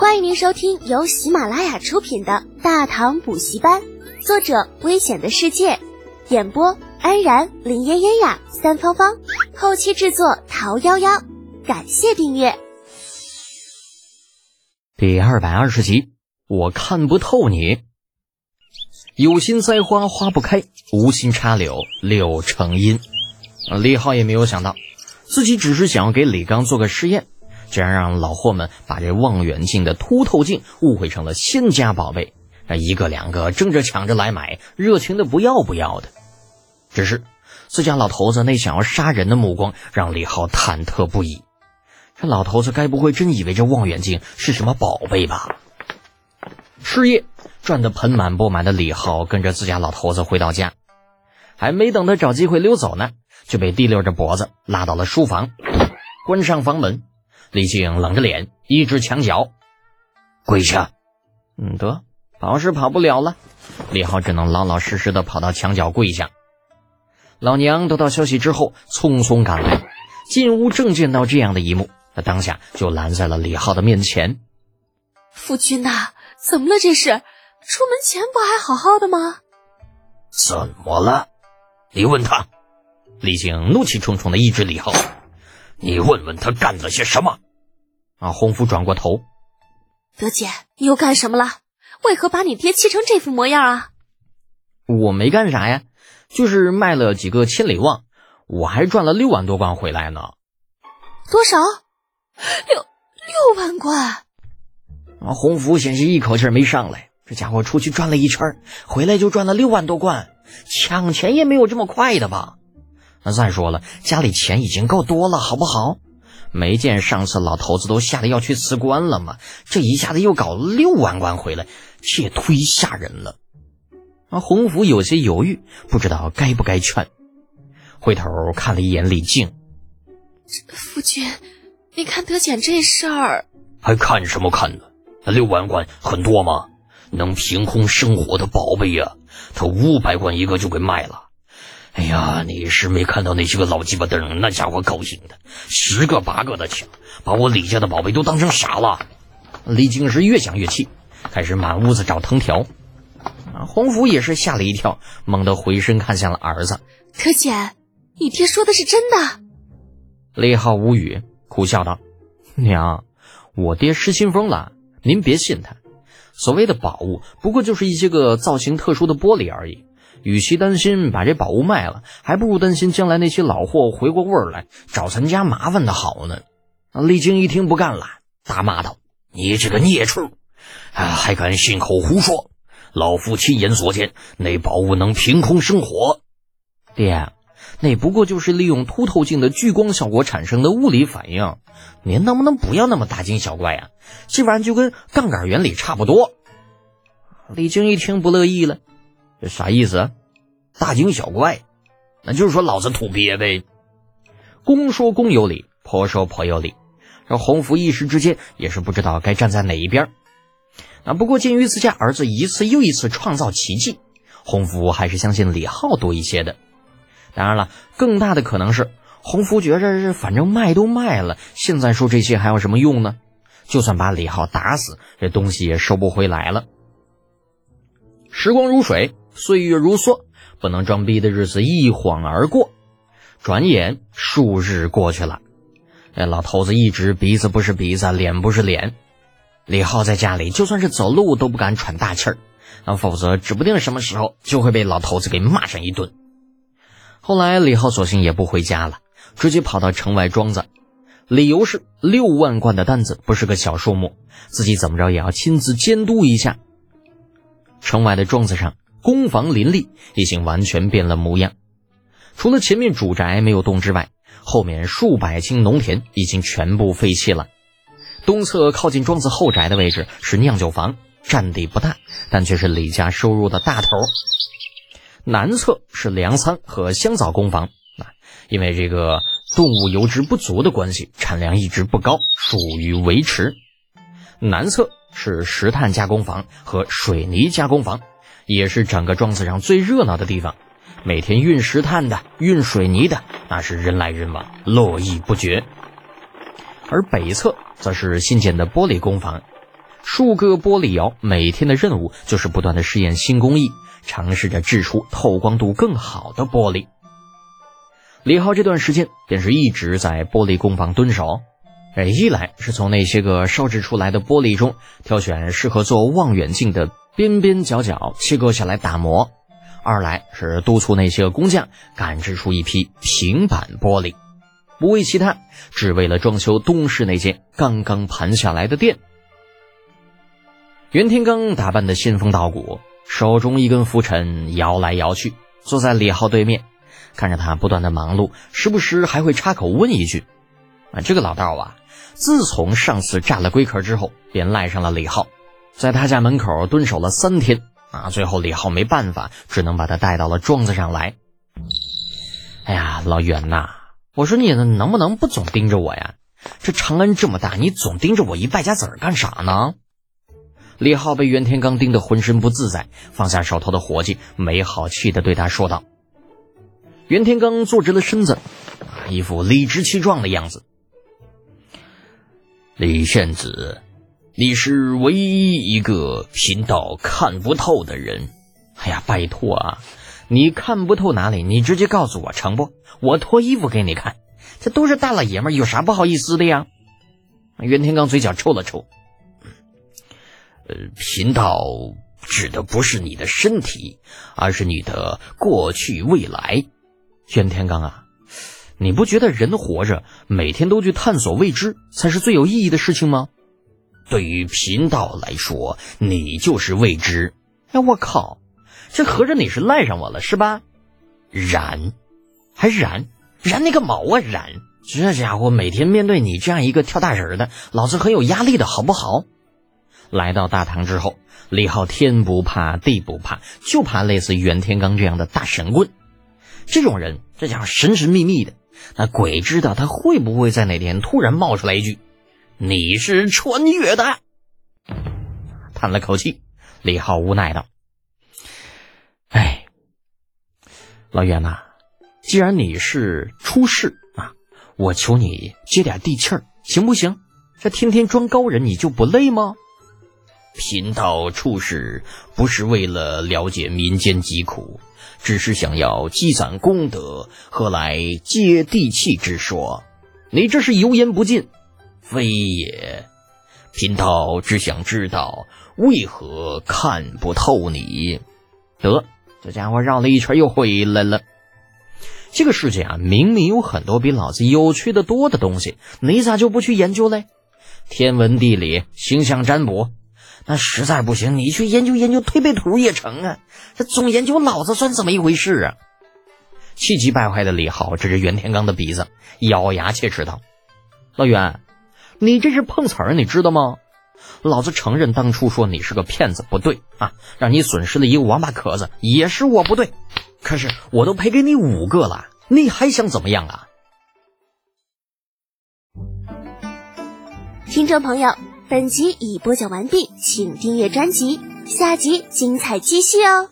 欢迎您收听由喜马拉雅出品的《大唐补习班》，作者：危险的世界，演播：安然、林嫣嫣呀、三芳芳，后期制作：桃夭夭。感谢订阅。第二百二十集，我看不透你。有心栽花花不开，无心插柳柳成荫。李浩也没有想到，自己只是想要给李刚做个试验。竟然让老货们把这望远镜的凸透镜误会成了仙家宝贝，那一个两个争着抢着来买，热情的不要不要的。只是自家老头子那想要杀人的目光，让李浩忐忑不已。这老头子该不会真以为这望远镜是什么宝贝吧？事业赚得盆满钵满的李浩跟着自家老头子回到家，还没等他找机会溜走呢，就被提溜着脖子拉到了书房，关上房门。李靖冷着脸，一只墙角，跪下。嗯，得，跑是跑不了了。李浩只能老老实实的跑到墙角跪下。老娘得到消息之后，匆匆赶来，进屋正见到这样的一幕，他当下就拦在了李浩的面前。夫君呐，怎么了？这是出门前不还好好的吗？怎么了？你问他。李靖怒气冲冲的一指李浩。你问问他干了些什么？啊！洪福转过头，德姐，你又干什么了？为何把你爹气成这副模样啊？我没干啥呀，就是卖了几个千里望，我还赚了六万多贯回来呢。多少？六六万贯？啊！洪福险是一口气没上来，这家伙出去转了一圈，回来就赚了六万多贯，抢钱也没有这么快的吧？那再说了，家里钱已经够多了，好不好？没见上次老头子都吓得要去辞官了吗？这一下子又搞六万贯回来，这也忒吓人了。啊，洪福有些犹豫，不知道该不该劝。回头看了一眼李靖，夫君，你看德简这事儿，还看什么看呢？那六万贯很多吗？能凭空生活的宝贝呀，他五百贯一个就给卖了。哎呀，你是没看到那些个老鸡巴灯，那家伙高兴的，十个八个的抢，把我李家的宝贝都当成傻了。李靖是越想越气，开始满屋子找藤条。啊，洪福也是吓了一跳，猛地回身看向了儿子。可姐，你爹说的是真的？李浩无语，苦笑道：“娘，我爹失心疯了，您别信他。所谓的宝物，不过就是一些个造型特殊的玻璃而已。”与其担心把这宝物卖了，还不如担心将来那些老货回过味儿来找咱家麻烦的好呢。李靖一听不干了，大骂道：“你这个孽畜，啊，还敢信口胡说！老夫亲眼所见，那宝物能凭空生火。爹，那不过就是利用凸透镜的聚光效果产生的物理反应。您能不能不要那么大惊小怪啊？这玩意就跟杠杆原理差不多。”李靖一听不乐意了。这啥意思？大惊小怪，那就是说老子土鳖呗。公说公有理，婆说婆有理。这洪福一时之间也是不知道该站在哪一边。啊，不过鉴于自家儿子一次又一次创造奇迹，洪福还是相信李浩多一些的。当然了，更大的可能是洪福觉着是反正卖都卖了，现在说这些还有什么用呢？就算把李浩打死，这东西也收不回来了。时光如水。岁月如梭，不能装逼的日子一晃而过，转眼数日过去了。那老头子一直鼻子不是鼻子，脸不是脸。李浩在家里就算是走路都不敢喘大气儿，那否则指不定什么时候就会被老头子给骂上一顿。后来李浩索性也不回家了，直接跑到城外庄子，理由是六万贯的单子不是个小数目，自己怎么着也要亲自监督一下。城外的庄子上。工房林立，已经完全变了模样。除了前面主宅没有动之外，后面数百顷农田已经全部废弃了。东侧靠近庄子后宅的位置是酿酒房，占地不大，但却是李家收入的大头。南侧是粮仓和香枣工房啊，因为这个动物油脂不足的关系，产量一直不高，属于维持。南侧是石炭加工房和水泥加工房。也是整个庄子上最热闹的地方，每天运石炭的、运水泥的，那是人来人往，络绎不绝。而北侧则是新建的玻璃工坊，数个玻璃窑每天的任务就是不断的试验新工艺，尝试着制出透光度更好的玻璃。李浩这段时间便是一直在玻璃工坊蹲守，哎，一来是从那些个烧制出来的玻璃中挑选适合做望远镜的边边角角，切割下来打磨；二来是督促那些个工匠赶制出一批平板玻璃，不为其他，只为了装修东市那间刚刚盘下来的店。袁天罡打扮的仙风道骨，手中一根拂尘摇来摇去，坐在李浩对面。看着他不断的忙碌，时不时还会插口问一句：“啊，这个老道啊，自从上次炸了龟壳之后，便赖上了李浩，在他家门口蹲守了三天啊。最后李浩没办法，只能把他带到了庄子上来。哎呀，老袁呐，我说你能不能不总盯着我呀？这长安这么大，你总盯着我一败家子儿干啥呢？”李浩被袁天罡盯得浑身不自在，放下手头的活计，没好气的对他说道。袁天罡坐直了身子，一副理直气壮的样子。李献子，你是唯一一个贫道看不透的人。哎呀，拜托啊，你看不透哪里？你直接告诉我成不？我脱衣服给你看。这都是大老爷们，有啥不好意思的呀？袁天罡嘴角抽了抽，呃，贫道指的不是你的身体，而是你的过去未来。袁天罡啊，你不觉得人活着每天都去探索未知才是最有意义的事情吗？对于贫道来说，你就是未知。哎，我靠，这合着你是赖上我了是吧？然，还然然那个毛啊然！这家伙每天面对你这样一个跳大神的，老子很有压力的好不好？来到大堂之后，李浩天不怕地不怕，就怕类似袁天罡这样的大神棍。这种人，这家伙神神秘秘的，那鬼知道他会不会在哪天突然冒出来一句：“你是穿越的。”叹了口气，李浩无奈道：“哎，老袁呐，既然你是出世啊，我求你接点地气儿，行不行？这天天装高人，你就不累吗？”贫道出世不是为了了解民间疾苦。只是想要积攒功德，何来接地气之说？你这是油盐不进。非也，贫道只想知道为何看不透你。得，这家伙绕了一圈又回来了。这个世界啊，明明有很多比老子有趣的多的东西，你咋就不去研究嘞？天文地理、星象占卜。那实在不行，你去研究研究推背图也成啊！这总研究老子算怎么一回事啊？气急败坏的李浩指着袁天罡的鼻子，咬牙切齿道：“老袁，你这是碰瓷儿，你知道吗？老子承认当初说你是个骗子不对啊，让你损失了一个王八壳子也是我不对。可是我都赔给你五个了，你还想怎么样啊？”听众朋友。本集已播讲完毕，请订阅专辑，下集精彩继续哦。